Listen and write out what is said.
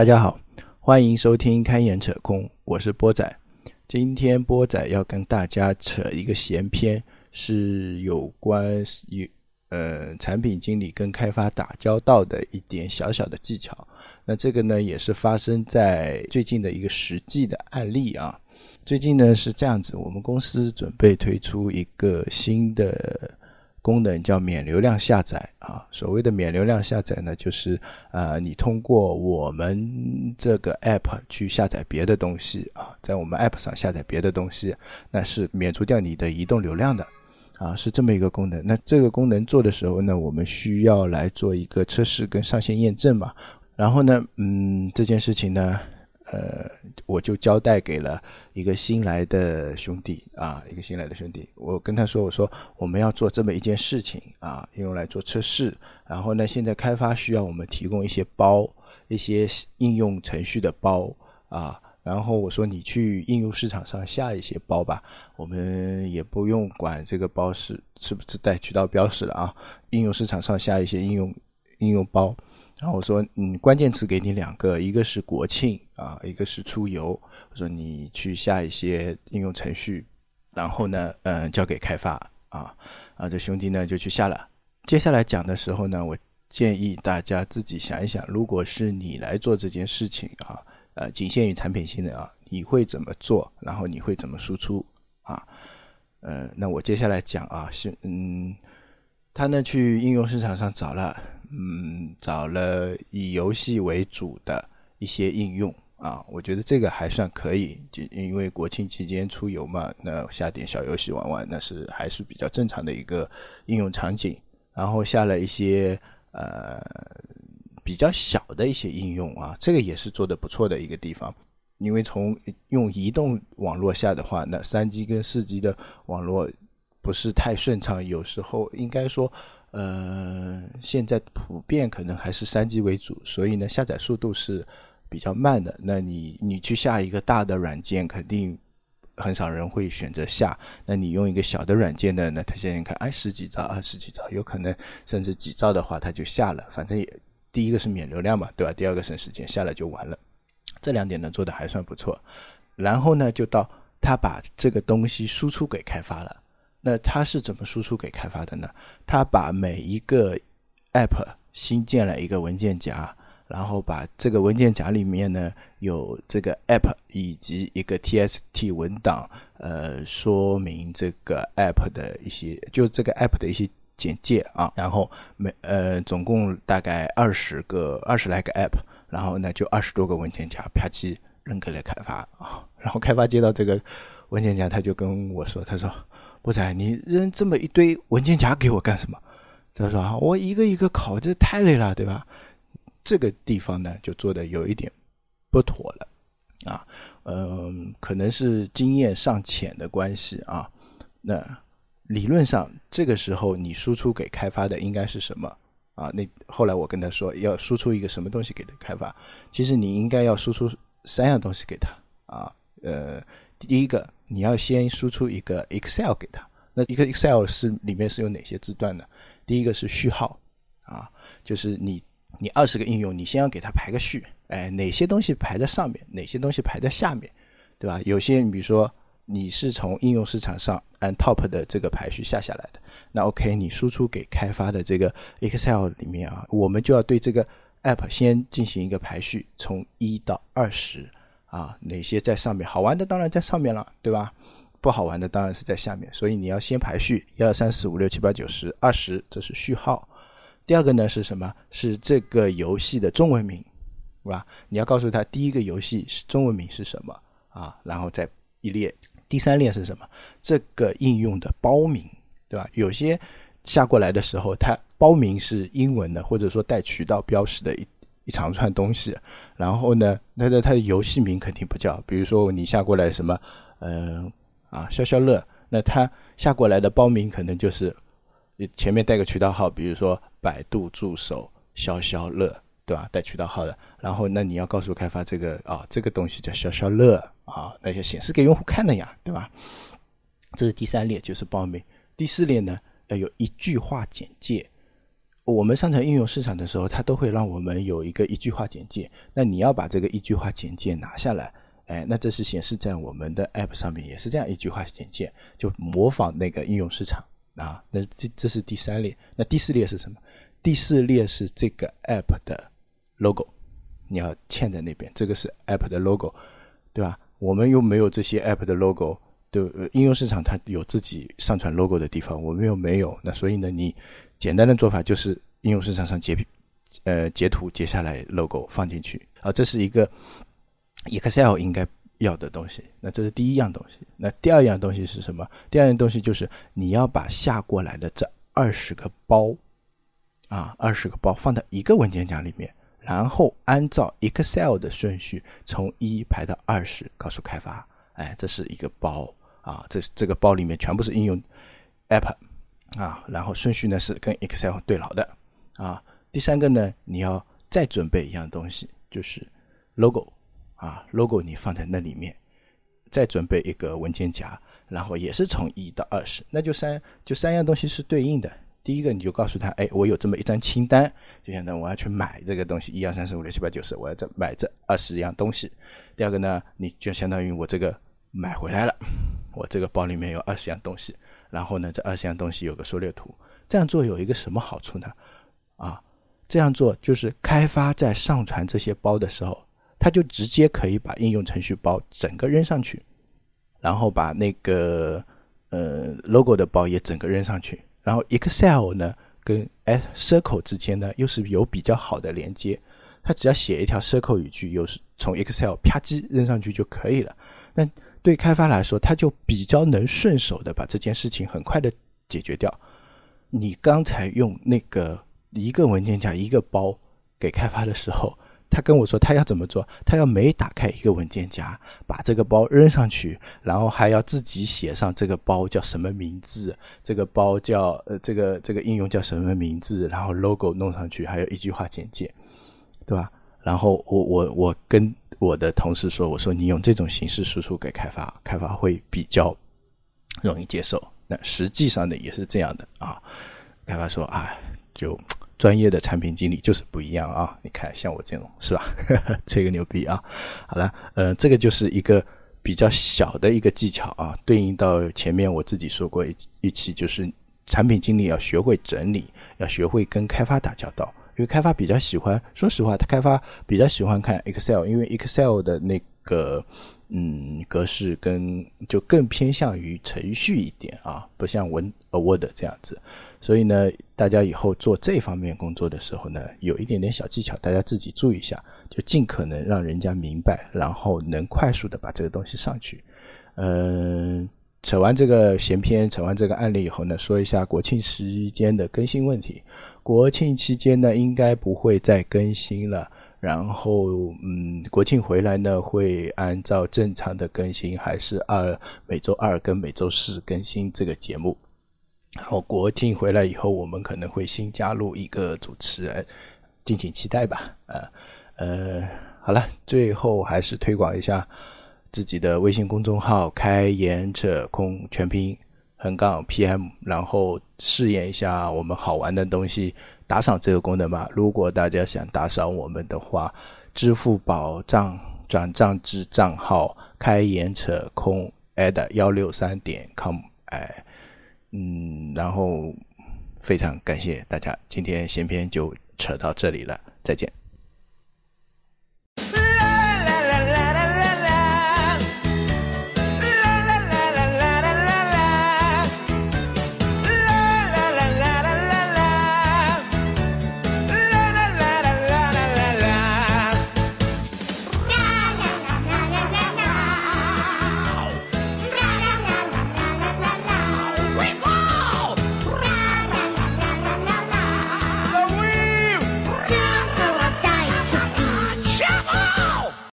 大家好，欢迎收听《开眼扯空》，我是波仔。今天波仔要跟大家扯一个闲篇，是有关有呃产品经理跟开发打交道的一点小小的技巧。那这个呢，也是发生在最近的一个实际的案例啊。最近呢是这样子，我们公司准备推出一个新的。功能叫免流量下载啊，所谓的免流量下载呢，就是呃，你通过我们这个 app 去下载别的东西啊，在我们 app 上下载别的东西，那是免除掉你的移动流量的啊，是这么一个功能。那这个功能做的时候呢，我们需要来做一个测试跟上线验证嘛，然后呢，嗯，这件事情呢。呃，我就交代给了一个新来的兄弟啊，一个新来的兄弟，我跟他说，我说我们要做这么一件事情啊，用来做测试。然后呢，现在开发需要我们提供一些包，一些应用程序的包啊。然后我说你去应用市场上下一些包吧，我们也不用管这个包是是不是带渠道标识的啊。应用市场上下一些应用应用包。然后我说，嗯，关键词给你两个，一个是国庆啊，一个是出游。我说你去下一些应用程序，然后呢，嗯，交给开发啊，啊，这兄弟呢就去下了。接下来讲的时候呢，我建议大家自己想一想，如果是你来做这件事情啊，呃，仅限于产品性能啊，你会怎么做？然后你会怎么输出啊？呃，那我接下来讲啊，是嗯，他呢去应用市场上找了。嗯，找了以游戏为主的一些应用啊，我觉得这个还算可以，就因为国庆期间出游嘛，那下点小游戏玩玩，那是还是比较正常的一个应用场景。然后下了一些呃比较小的一些应用啊，这个也是做的不错的一个地方。因为从用移动网络下的话，那三 G 跟四 G 的网络不是太顺畅，有时候应该说。呃，现在普遍可能还是三 G 为主，所以呢，下载速度是比较慢的。那你你去下一个大的软件，肯定很少人会选择下。那你用一个小的软件呢？那他现在看，哎，十几兆、二十几兆，有可能甚至几兆的话，他就下了。反正也第一个是免流量嘛，对吧？第二个省时间，下了就完了。这两点呢做的还算不错。然后呢，就到他把这个东西输出给开发了。那他是怎么输出给开发的呢？他把每一个 app 新建了一个文件夹，然后把这个文件夹里面呢有这个 app 以及一个 txt 文档，呃，说明这个 app 的一些，就这个 app 的一些简介啊。然后每呃总共大概二十个二十来个 app，然后呢就二十多个文件夹啪叽扔给了开发啊。然后开发接到这个文件夹，他就跟我说，他说。不是，你扔这么一堆文件夹给我干什么？他说啊，我一个一个拷，这太累了，对吧？这个地方呢，就做的有一点不妥了啊。嗯，可能是经验尚浅的关系啊。那理论上，这个时候你输出给开发的应该是什么啊？那后来我跟他说，要输出一个什么东西给他开发？其实你应该要输出三样东西给他啊。呃。第一个，你要先输出一个 Excel 给他。那一个 Excel 是里面是有哪些字段呢？第一个是序号，啊，就是你你二十个应用，你先要给它排个序，哎，哪些东西排在上面，哪些东西排在下面，对吧？有些你比如说你是从应用市场上按 top 的这个排序下下来的，那 OK，你输出给开发的这个 Excel 里面啊，我们就要对这个 App 先进行一个排序，从一到二十。啊，哪些在上面？好玩的当然在上面了，对吧？不好玩的当然是在下面。所以你要先排序，一二三四五六七八九十二十，这是序号。第二个呢是什么？是这个游戏的中文名，是吧？你要告诉他第一个游戏是中文名是什么啊？然后再一列。第三列是什么？这个应用的包名，对吧？有些下过来的时候，它包名是英文的，或者说带渠道标识的一。一长串东西，然后呢，那那它的游戏名肯定不叫，比如说你下过来什么，嗯啊消消乐，那它下过来的包名可能就是前面带个渠道号，比如说百度助手消消乐，对吧？带渠道号的，然后那你要告诉开发这个啊，这个东西叫消消乐啊，那些显示给用户看的呀，对吧？这是第三列，就是包名。第四列呢，要有一句话简介我们上传应用市场的时候，它都会让我们有一个一句话简介。那你要把这个一句话简介拿下来，哎，那这是显示在我们的 App 上面，也是这样一句话简介，就模仿那个应用市场啊。那这这是第三列，那第四列是什么？第四列是这个 App 的 logo，你要嵌在那边，这个是 App 的 logo，对吧？我们又没有这些 App 的 logo，对，应用市场它有自己上传 logo 的地方，我们又没有，那所以呢，你。简单的做法就是应用市场上截，呃截图截下来 logo 放进去啊，这是一个 Excel 应该要的东西。那这是第一样东西。那第二样东西是什么？第二样东西就是你要把下过来的这二十个包啊，二十个包放到一个文件夹里面，然后按照 Excel 的顺序从一排到二十，告诉开发，哎，这是一个包啊，这这个包里面全部是应用 App。啊，然后顺序呢是跟 Excel 对牢的啊。第三个呢，你要再准备一样东西，就是 logo 啊，logo 你放在那里面，再准备一个文件夹，然后也是从一到二十，那就三就三样东西是对应的。第一个你就告诉他，哎，我有这么一张清单，就相当于我要去买这个东西，一二三四五六七八九十，我要这买这二十样东西。第二个呢，你就相当于我这个买回来了，我这个包里面有二十样东西。然后呢，这二十样东西有个缩略图，这样做有一个什么好处呢？啊，这样做就是开发在上传这些包的时候，他就直接可以把应用程序包整个扔上去，然后把那个呃 logo 的包也整个扔上去，然后 Excel 呢跟 Circle 之间呢又是有比较好的连接，它只要写一条 Circle 语句，又是从 Excel 啪叽扔上去就可以了。那对开发来说，他就比较能顺手的把这件事情很快的解决掉。你刚才用那个一个文件夹一个包给开发的时候，他跟我说他要怎么做？他要每打开一个文件夹，把这个包扔上去，然后还要自己写上这个包叫什么名字，这个包叫呃这个这个应用叫什么名字，然后 logo 弄上去，还有一句话简介，对吧？然后我我我跟。我的同事说：“我说你用这种形式输出给开发，开发会比较容易接受。那实际上呢也是这样的啊。开发说啊，就专业的产品经理就是不一样啊。你看像我这种是吧？吹个牛逼啊。好了，呃，这个就是一个比较小的一个技巧啊，对应到前面我自己说过一一期，就是产品经理要学会整理，要学会跟开发打交道。”因为开发比较喜欢，说实话，他开发比较喜欢看 Excel，因为 Excel 的那个嗯格式跟就更偏向于程序一点啊，不像文 Word 这样子。所以呢，大家以后做这方面工作的时候呢，有一点点小技巧，大家自己注意一下，就尽可能让人家明白，然后能快速的把这个东西上去。嗯，扯完这个闲篇，扯完这个案例以后呢，说一下国庆时间的更新问题。国庆期间呢，应该不会再更新了。然后，嗯，国庆回来呢，会按照正常的更新，还是二每周二跟每周四更新这个节目。然后国庆回来以后，我们可能会新加入一个主持人，敬请期待吧。呃，呃，好了，最后还是推广一下自己的微信公众号“开眼者空全拼”。横杠 PM，然后试验一下我们好玩的东西，打赏这个功能吧。如果大家想打赏我们的话，支付宝账转账至账号开眼扯空 add 幺六三点 com，哎，嗯，然后非常感谢大家，今天闲篇就扯到这里了，再见。